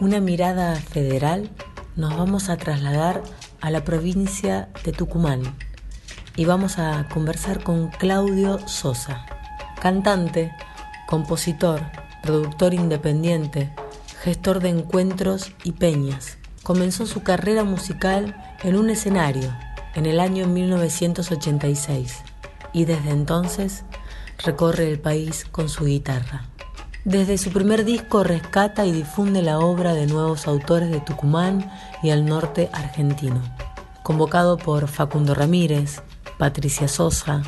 una mirada federal, nos vamos a trasladar a la provincia de Tucumán y vamos a conversar con Claudio Sosa, cantante, compositor, productor independiente, gestor de encuentros y peñas. Comenzó su carrera musical en un escenario en el año 1986 y desde entonces recorre el país con su guitarra. Desde su primer disco rescata y difunde la obra de nuevos autores de Tucumán y al norte argentino. Convocado por Facundo Ramírez, Patricia Sosa,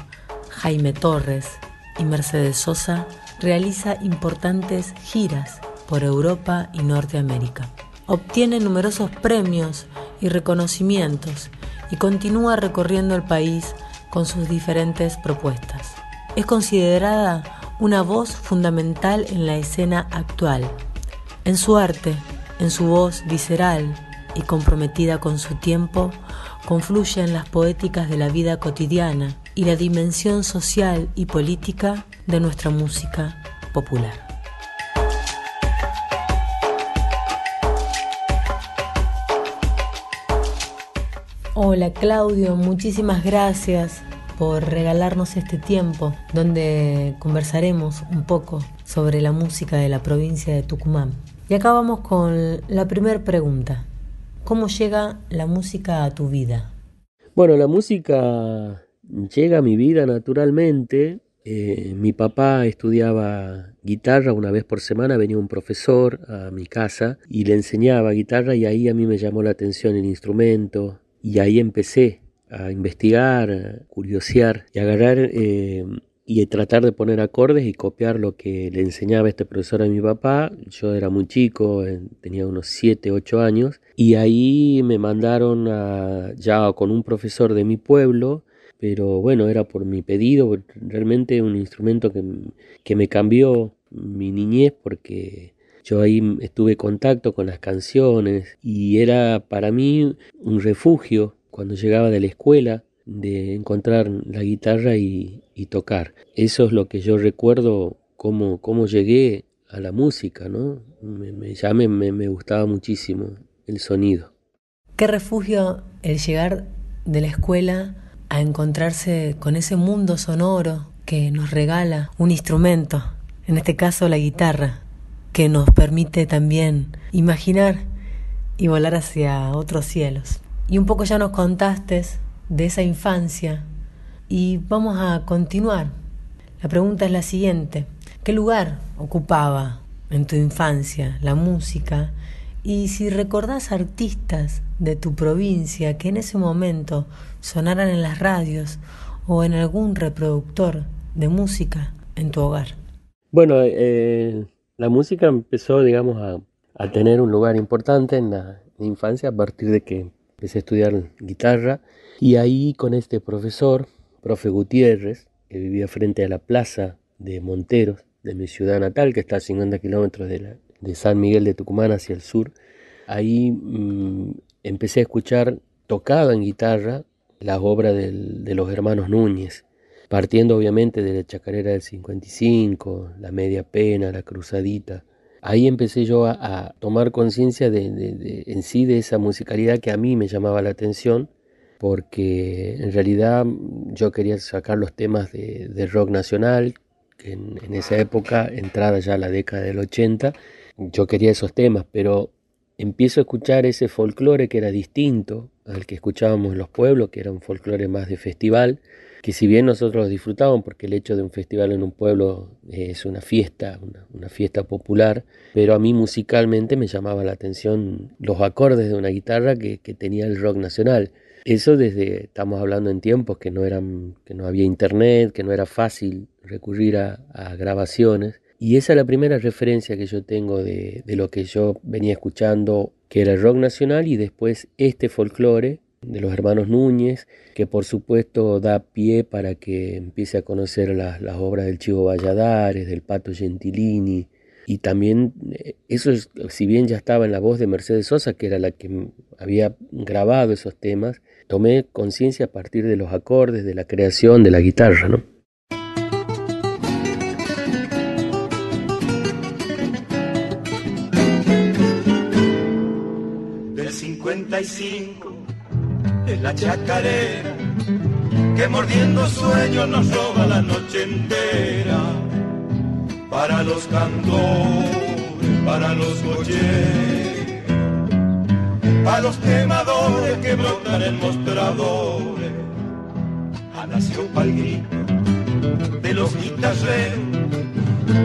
Jaime Torres y Mercedes Sosa, realiza importantes giras por Europa y Norteamérica. Obtiene numerosos premios y reconocimientos y continúa recorriendo el país con sus diferentes propuestas. Es considerada una voz fundamental en la escena actual. En su arte, en su voz visceral y comprometida con su tiempo, confluyen las poéticas de la vida cotidiana y la dimensión social y política de nuestra música popular. Hola Claudio, muchísimas gracias por regalarnos este tiempo donde conversaremos un poco sobre la música de la provincia de Tucumán. Y acá vamos con la primera pregunta. ¿Cómo llega la música a tu vida? Bueno, la música llega a mi vida naturalmente. Eh, mi papá estudiaba guitarra, una vez por semana venía un profesor a mi casa y le enseñaba guitarra y ahí a mí me llamó la atención el instrumento y ahí empecé a investigar, curiosear y agarrar eh, y tratar de poner acordes y copiar lo que le enseñaba este profesor a mi papá. Yo era muy chico, tenía unos 7, 8 años, y ahí me mandaron a, ya con un profesor de mi pueblo, pero bueno, era por mi pedido, realmente un instrumento que, que me cambió mi niñez porque yo ahí estuve en contacto con las canciones y era para mí un refugio cuando llegaba de la escuela, de encontrar la guitarra y, tocar. Eso es lo que yo recuerdo, cómo, cómo llegué a la música, ¿no? Me, ya me, me, gustaba muchísimo el sonido. Qué refugio el llegar de la escuela a encontrarse con ese mundo sonoro que nos regala un instrumento, en este caso la guitarra, que nos permite también imaginar y volar hacia otros cielos. Y un poco ya nos contaste de esa infancia y vamos a continuar. La pregunta es la siguiente. ¿Qué lugar ocupaba en tu infancia la música? Y si recordás artistas de tu provincia que en ese momento sonaran en las radios o en algún reproductor de música en tu hogar. Bueno, eh, la música empezó, digamos, a, a, tener un lugar importante en la infancia a partir de que empecé a estudiar guitarra y ahí con este profesor, profe Gutiérrez, que vivía frente a la plaza de Monteros, de mi ciudad natal, que está a 50 kilómetros de, San Miguel de Tucumán hacia el sur, ahí mm, empecé a escuchar tocada en guitarra las obras de los hermanos Núñez, partiendo obviamente de la chacarera del 55, la media pena, la cruzadita, ahí empecé yo a, tomar conciencia de, en sí de esa musicalidad que a mí me llamaba la atención, porque en realidad yo quería sacar los temas de, rock nacional, que en, esa época, entrada ya la década del 80, yo quería esos temas, pero empiezo a escuchar ese folclore que era distinto al que escuchábamos en los pueblos, que era un folclore más de festival, que si bien nosotros lo disfrutábamos, porque el hecho de un festival en un pueblo es una fiesta, una, fiesta popular, pero a mí musicalmente me llamaba la atención los acordes de una guitarra que, tenía el rock nacional. Eso desde, estamos hablando en tiempos que no, eran, que no había internet, que no era fácil recurrir a, grabaciones. Y esa es la primera referencia que yo tengo de, de, lo que yo venía escuchando, que era el rock nacional y después este folclore de los hermanos Núñez, que por supuesto da pie para que empiece a conocer las, obras del Chivo Valladares, del Pato Gentilini, y también eh, eso, si bien ya estaba en la voz de Mercedes Sosa, que era la que había grabado esos temas, tomé conciencia a partir de los acordes, de la creación de la guitarra, ¿no? Del 55 es la chacarera que mordiendo sueños nos roba la noche entera. Para los cantores, para los cocheros, para los quemadores que brotan en mostradores. Ha nacido pa'l grito de los guitarreros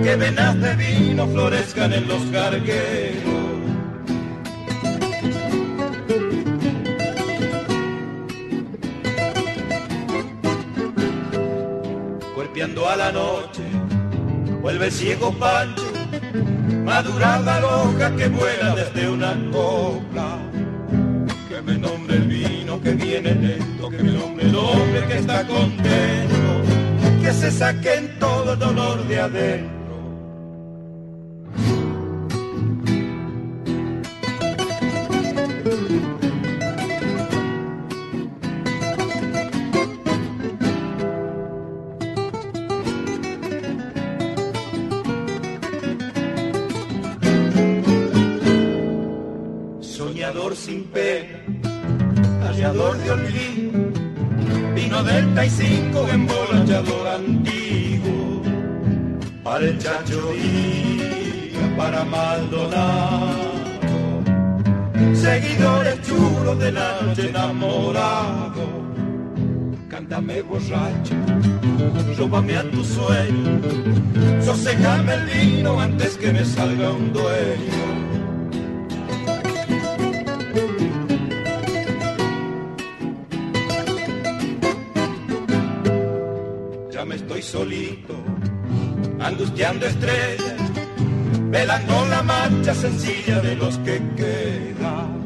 que venas de vino florezcan en los gargueros noche, vuelve ciego Pancho, madurada loca que vuela desde una copla. Que me nombre el vino que viene lento, que me nombre el hombre que está contento, que se saquen todo el dolor de adentro Cántame borracho, róbame a tu sueño, sosegame el vino antes que me salga un dueño solito, angustiando estrellas, velando la marcha sencilla de los que quedan.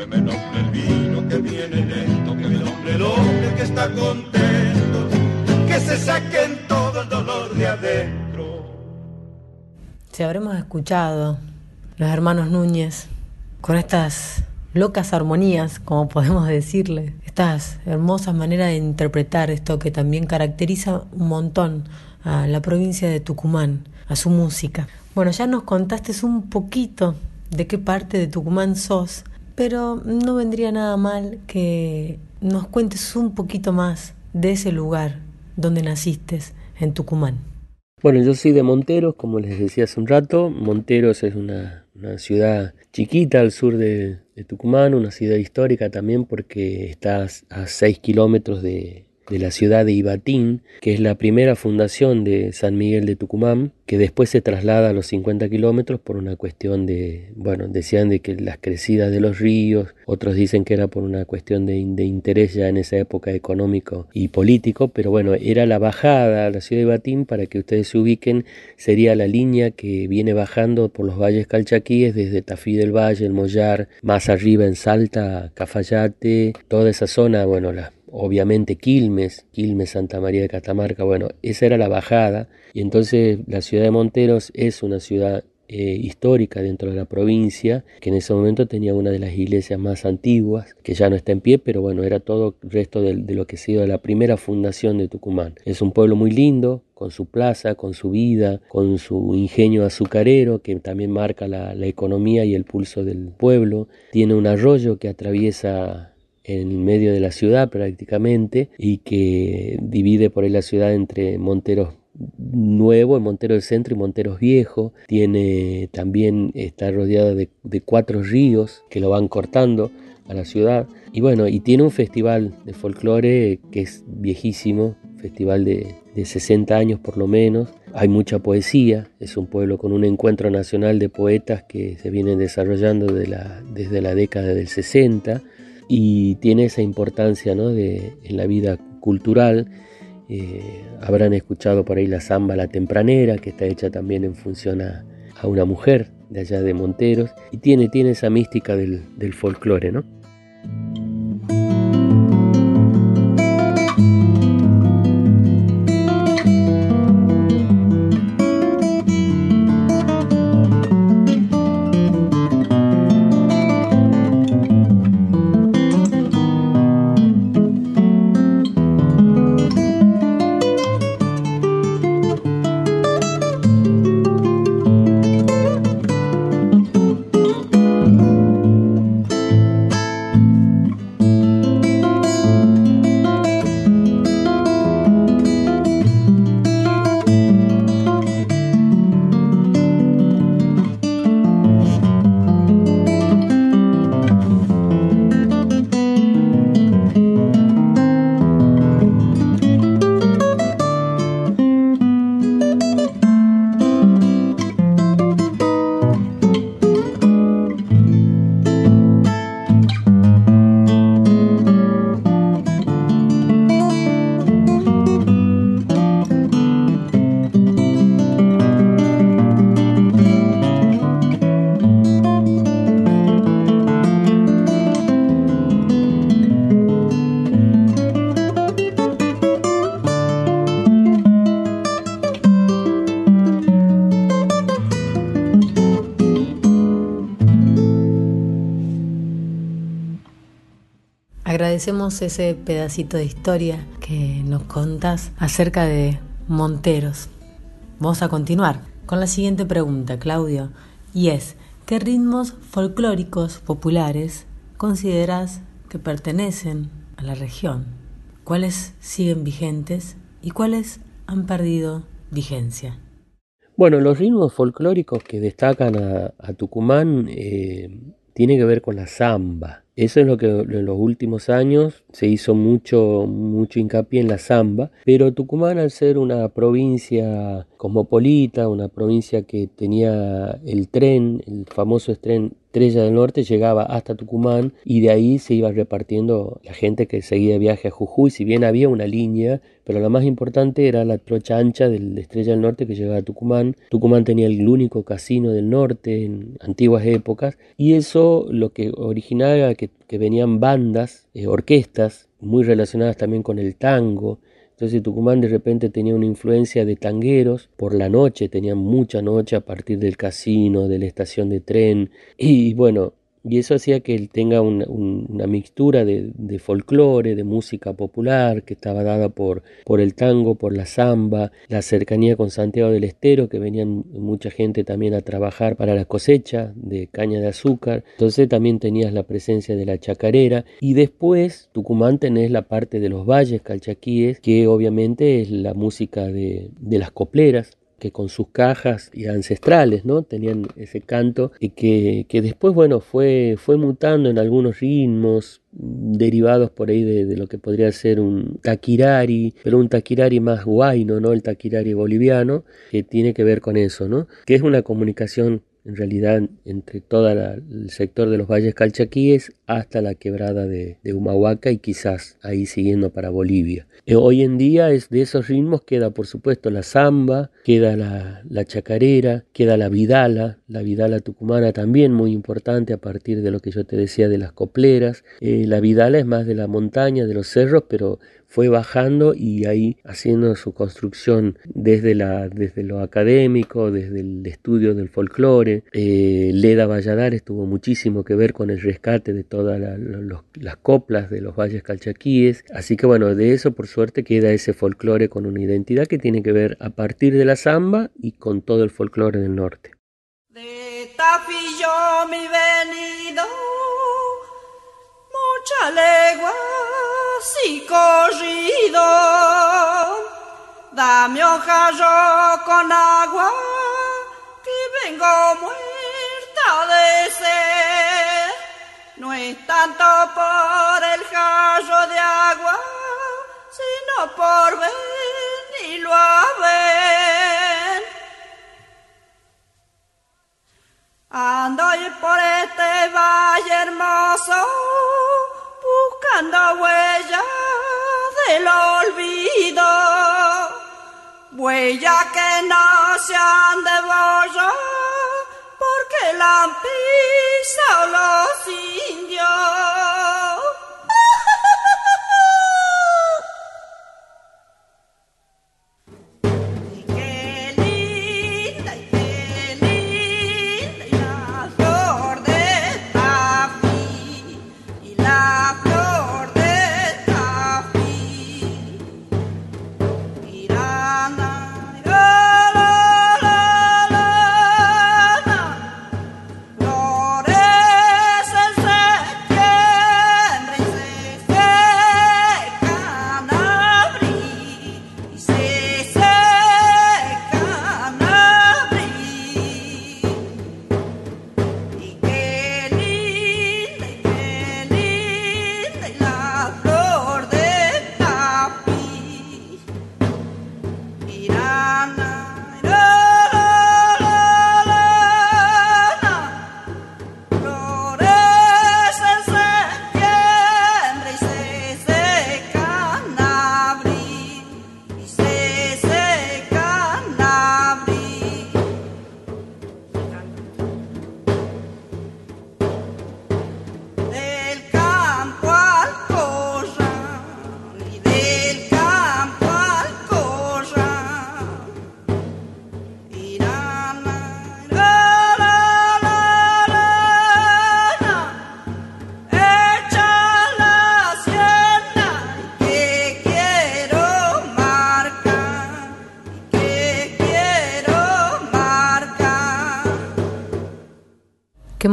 Que me nombre el vino que viene lento, que me nombre el hombre que está contento, que se saquen todo el dolor de adentro. Si habremos escuchado los hermanos Núñez con estas locas armonías, como podemos decirle, estas hermosas maneras de interpretar esto que también caracteriza un montón a la provincia de Tucumán, a su música. Bueno, ya nos contaste un poquito de qué parte de Tucumán sos, pero no vendría nada mal que nos cuentes un poquito más de ese lugar donde naciste, en Tucumán. Bueno, yo soy de Monteros, como les decía hace un rato. Monteros es una, ciudad chiquita al sur de, de, Tucumán, una ciudad histórica también porque está a 6 kilómetros de, de la ciudad de Ibatín, que es la primera fundación de San Miguel de Tucumán, que después se traslada a los 50 kilómetros por una cuestión de, bueno, decían de que las crecidas de los ríos, otros dicen que era por una cuestión de, interés ya en esa época económico y político, pero bueno, era la bajada a la ciudad de Ibatín, para que ustedes se ubiquen, sería la línea que viene bajando por los valles calchaquíes desde Tafí del Valle, el Mollar, más arriba en Salta, Cafayate, toda esa zona, bueno, la obviamente Quilmes, Quilmes, Santa María de Catamarca, bueno, esa era la bajada y entonces la ciudad de Monteros es una ciudad eh, histórica dentro de la provincia, que en ese momento tenía una de las iglesias más antiguas, que ya no está en pie, pero bueno, era todo el resto de, lo que ha sido la primera fundación de Tucumán. Es un pueblo muy lindo, con su plaza, con su vida, con su ingenio azucarero, que también marca la economía y el pulso del pueblo. Tiene un arroyo que atraviesa en medio de la ciudad prácticamente y que divide por ahí la ciudad entre Monteros nuevo en Montero del Centro y Monteros Viejo. Tiene también, está rodeada de, cuatro ríos que lo van cortando a la ciudad. Y bueno, y tiene un festival de folclore que es viejísimo, festival de, de 60 años por lo menos. Hay mucha poesía, es un pueblo con un encuentro nacional de poetas que se vienen desarrollando la, desde la década del 60 y tiene esa importancia ¿no? de, en la vida cultural eh, habrán escuchado por ahí la samba La Tempranera, que está hecha también en función a, una mujer de allá de Monteros, y tiene, tiene esa mística del, del folclore, ¿no? Ese pedacito de historia que nos contás acerca de Monteros. Vamos a continuar con la siguiente pregunta, Claudio, y es, ¿qué ritmos folclóricos populares consideras que pertenecen a la región? ¿Cuáles siguen vigentes y cuáles han perdido vigencia? Bueno, los ritmos folclóricos que destacan a, Tucumán eh, tienen que ver con la samba. Eso es lo que en los últimos años se hizo mucho, mucho hincapié en la samba, pero Tucumán al ser una provincia cosmopolita, una provincia que tenía el tren, el famoso tren Estrella del Norte llegaba hasta Tucumán y de ahí se iba repartiendo la gente que seguía viaje a Jujuy, si bien había una línea, pero la más importante era la trocha ancha del Estrella del Norte que llegaba a Tucumán. Tucumán tenía el único casino del norte en antiguas épocas y eso lo que originaba que, que venían bandas, eh, orquestas muy relacionadas también con el tango, entonces Tucumán de repente tenía una influencia de tangueros, por la noche tenían mucha noche a partir del casino, de la estación de tren, y bueno, y eso hacía que él tenga una, mixtura de, de, folclore, de música popular, que estaba dada por, el tango, por la samba, la cercanía con Santiago del Estero, que venían mucha gente también a trabajar para la cosecha de caña de azúcar. Entonces también tenías la presencia de la chacarera. Y después, Tucumán tenés la parte de los valles calchaquíes, que obviamente es la música de las copleras, que con sus cajas y ancestrales, ¿no? Tenían ese canto y que, que, después, bueno, fue, fue mutando en algunos ritmos derivados por ahí de, lo que podría ser un taquirari, pero un taquirari más guayno, ¿no? El taquirari boliviano, que tiene que ver con eso, ¿no? Que es una comunicación en realidad entre todo el sector de los valles calchaquíes hasta la quebrada de, Humahuaca y quizás ahí siguiendo para Bolivia. Eh, hoy en día es de esos ritmos queda por supuesto la samba, queda la, chacarera, queda la vidala, la vidala tucumana también muy importante a partir de lo que yo te decía de las copleras. Eh, la vidala es más de la montaña, de los cerros, pero fue bajando y ahí haciendo su construcción desde, la, desde lo académico, desde el estudio del folclore. Eh, Leda Valladares tuvo muchísimo que ver con el rescate de todas las coplas de los valles calchaquíes. Así que bueno, de eso por suerte queda ese folclore con una identidad que tiene que ver a partir de la samba y con todo el folclore del norte. De Tafillo mi venido, mucha legua y corrido Dame un jarro con agua, que vengo muerta de sed. No es tanto por el jarro de agua, sino por venirlo a ver. Ando por este valle hermoso, buscando huellas del olvido huella que no se han de borrar porque la han pisado los indios.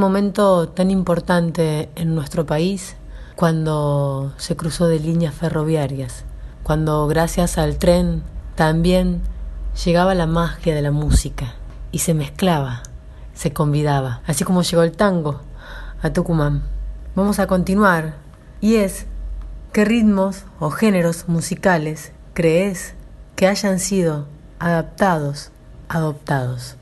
Momento tan importante en nuestro país cuando se cruzó de líneas ferroviarias, cuando gracias al tren también llegaba la magia de la música y se mezclaba, se convidaba, así como llegó el tango a Tucumán. Vamos a continuar y es qué ritmos o géneros musicales crees que hayan sido adaptados, adoptados.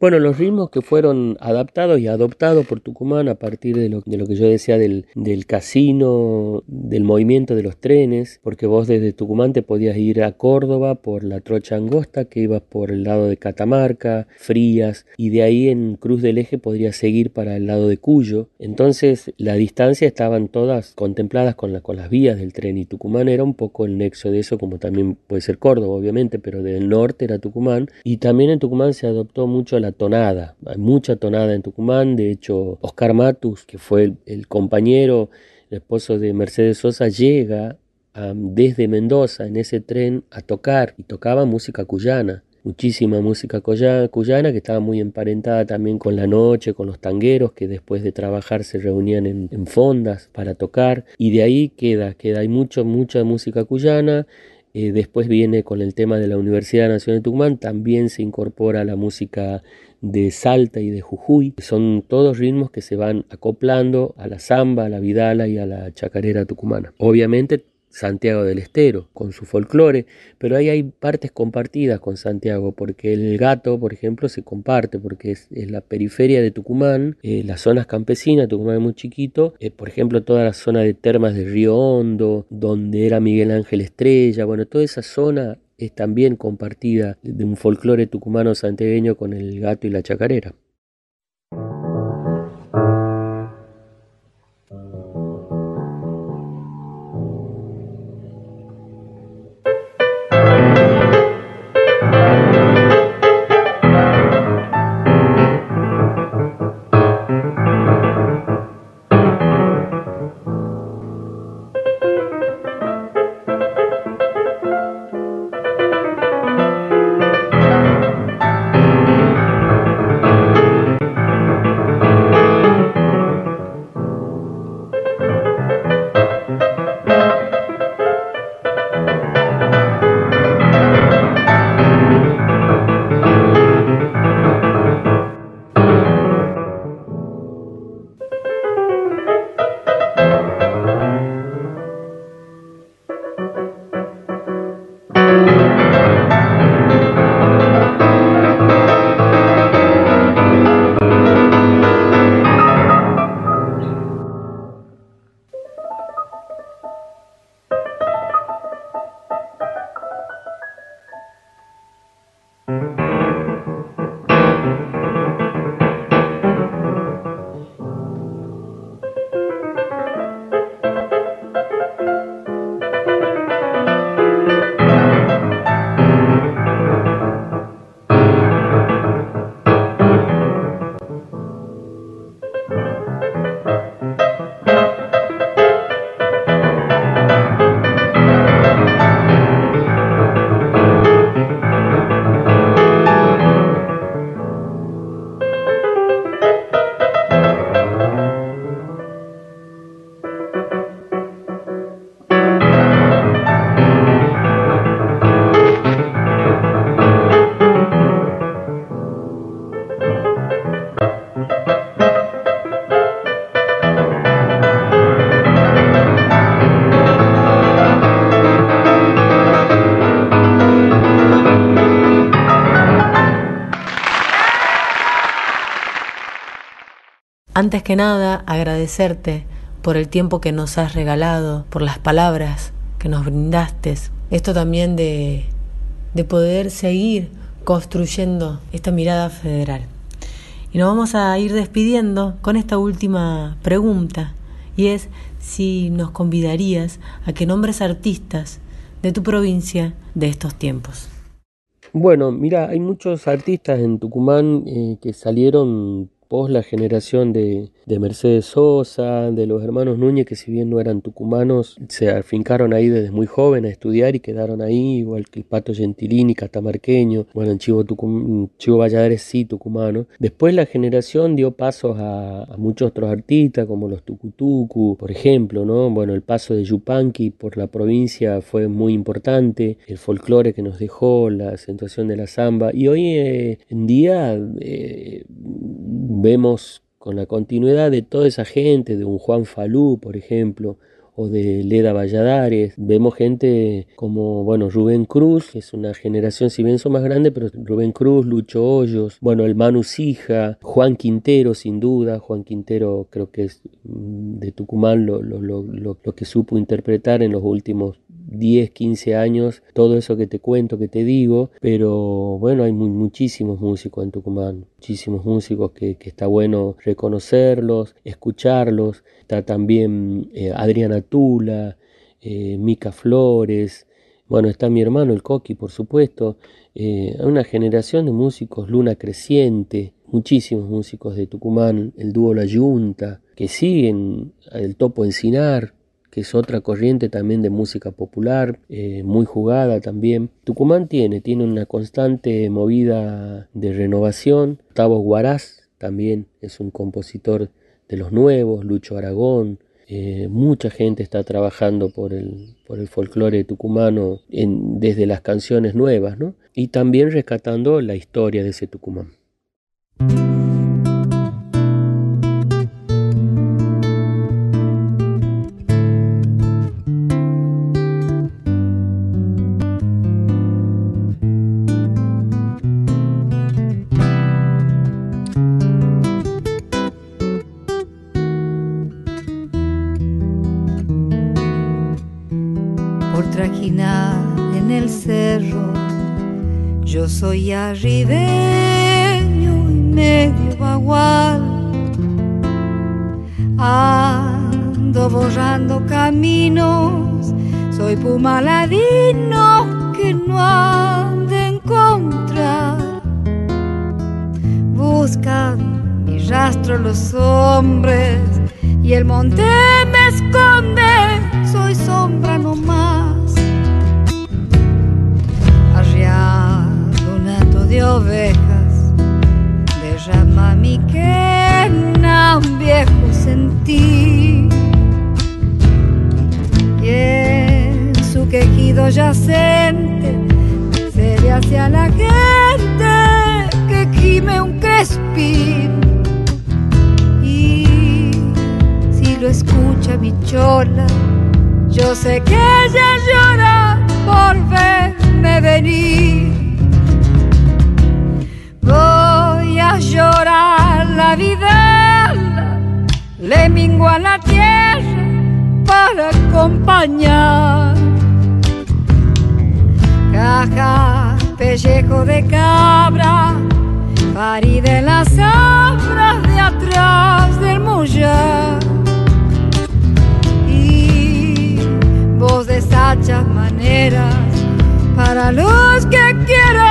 Bueno, los ritmos que fueron adaptados y adoptados por Tucumán a partir de lo, de lo que yo decía del, casino, del movimiento de los trenes, porque vos desde Tucumán te podías ir a Córdoba por la trocha angosta, que ibas por el lado de Catamarca, Frías, y de ahí en Cruz del Eje podrías seguir para el lado de Cuyo. Entonces la distancia estaban todas contempladas con, la, con las vías del tren y Tucumán era un poco el nexo de eso, como también puede ser Córdoba, obviamente, pero del norte era Tucumán, y también en Tucumán se adoptó mucho la tonada. Hay mucha tonada en Tucumán. De hecho, Oscar Matus, que fue el, compañero, el esposo de Mercedes Sosa, llega desde Mendoza en ese tren a tocar y tocaba música cuyana. Muchísima música cuyana que estaba muy emparentada también con la noche, con los tangueros que después de trabajar se reunían en, en fondas para tocar y de ahí queda, queda, hay mucho, mucha música cuyana eh, después viene con el tema de la Universidad Nacional de Tucumán, también se incorpora la música de Salta y de Jujuy. Son todos ritmos que se van acoplando a la samba, a la vidala y a la chacarera tucumana. Obviamente Santiago del Estero, con su folclore, pero ahí hay partes compartidas con Santiago, porque el gato, por ejemplo, se comparte, porque es, la periferia de Tucumán, eh, las zonas campesinas, Tucumán es muy chiquito, eh, por ejemplo, toda la zona de termas de Río Hondo, donde era Miguel Ángel Estrella, bueno, toda esa zona es también compartida de un folclore tucumano santiagueño con el gato y la chacarera. Antes que nada, agradecerte por el tiempo que nos has regalado, por las palabras que nos brindaste. Esto también de, de poder seguir construyendo esta mirada federal. Y nos vamos a ir despidiendo con esta última pregunta, y es si nos convidarías a que nombres artistas de tu provincia de estos tiempos. Bueno, mira, hay muchos artistas en Tucumán eh, que salieron post la generación de, de Mercedes Sosa, de los hermanos Núñez, que si bien no eran tucumanos, se afincaron ahí desde muy joven a estudiar y quedaron ahí, igual que el Pato Gentilini, catamarqueño, bueno, en Chivo, Chivo Valladares sí, tucumano. Después la generación dio pasos a, muchos otros artistas, como los Tucutucu, por ejemplo, ¿no? Bueno, el paso de Yupanqui por la provincia fue muy importante, el folclore que nos dejó, la acentuación de la samba, y hoy eh, en día eh, vemos con la continuidad de toda esa gente, de un Juan Falú, por ejemplo, o de Leda Valladares. Vemos gente como, bueno, Rubén Cruz, que es una generación, si bien son más grandes, pero Rubén Cruz, Lucho Hoyos, bueno, el Manu Sija, Juan Quintero, sin duda. Juan Quintero creo que es mm, de Tucumán lo, lo, lo, lo que supo interpretar en los últimos 10, 15 años, todo eso que te cuento, que te digo, pero bueno, hay muchísimos músicos en Tucumán, muchísimos músicos que, está bueno reconocerlos, escucharlos. Está también eh, Adriana Tula, eh, Mica Flores, bueno, está mi hermano el Coqui, por supuesto. Eh, una generación de músicos, Luna Creciente, muchísimos músicos de Tucumán, el dúo La Yunta, que siguen el Topo Encinar, que es otra corriente también de música popular, eh, muy jugada también. Tucumán tiene, tiene una constante movida de renovación. Gustavo Guaraz también es un compositor de los nuevos, Lucho Aragón. Eh, mucha gente está trabajando por el, por el folclore tucumano desde las canciones nuevas, ¿no? Y también rescatando la historia de ese Tucumán. Soy arribeño y medio bagual. Ando borrando caminos, soy pumaladino que no han de encontrar. Buscan mi rastro los hombres y el monte derrama mi quena un viejo sentir y en su quejido yacente se ve hacia la gente que gime un crespín. Y si lo escucha mi chola yo sé que ella llora por verme venir. Voy a llorar la vida, le mingo a la tierra para acompañar. Caja, pellejo de cabra, parí de las sombras de atrás del mullar. Y voz de sachas maneras para los que quieran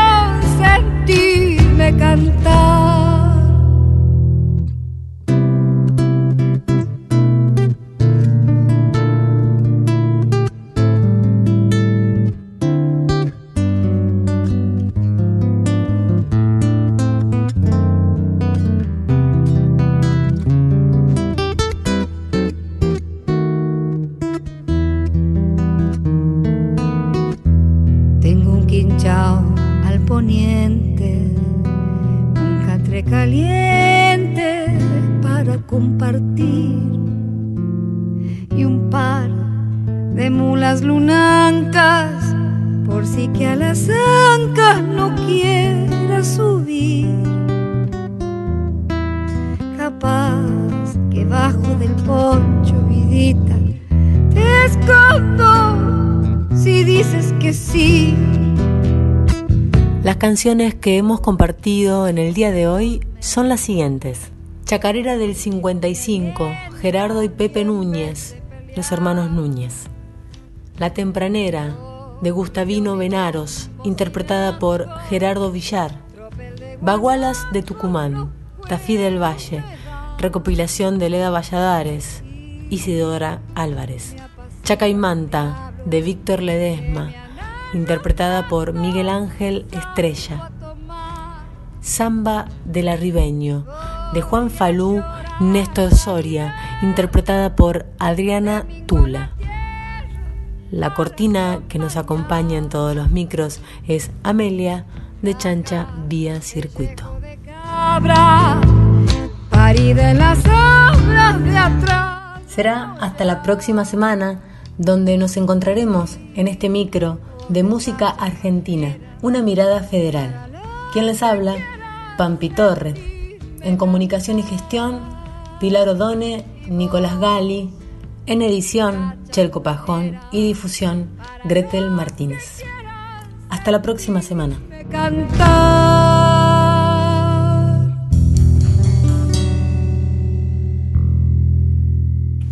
si dices que sí. Las canciones que hemos compartido en el día de hoy son las siguientes. Chacarera del 55, Gerardo y Pepe Núñez, los hermanos Núñez. La Tempranera, de Gustavino Benaros, interpretada por Gerardo Villar. Bagualas de Tucumán, Tafí del Valle, recopilación de Leda Valladares, Isidora Álvarez. Chacaimanta, de Víctor Ledesma, interpretada por Miguel Ángel Estrella. Samba del Arribeño, de Juan Falú Néstor Soria, interpretada por Adriana Tula. La cortina que nos acompaña en todos los micros es Amelia de Chancha Vía Circuito. Será hasta la próxima semana donde nos encontraremos en este micro de música argentina, una mirada federal. ¿Quién les habla? Pampi Torres. En comunicación y gestión, Pilar Odone, Nicolás Gali, en edición, Chelco Pajón y difusión, Gretel Martínez. Hasta la próxima semana.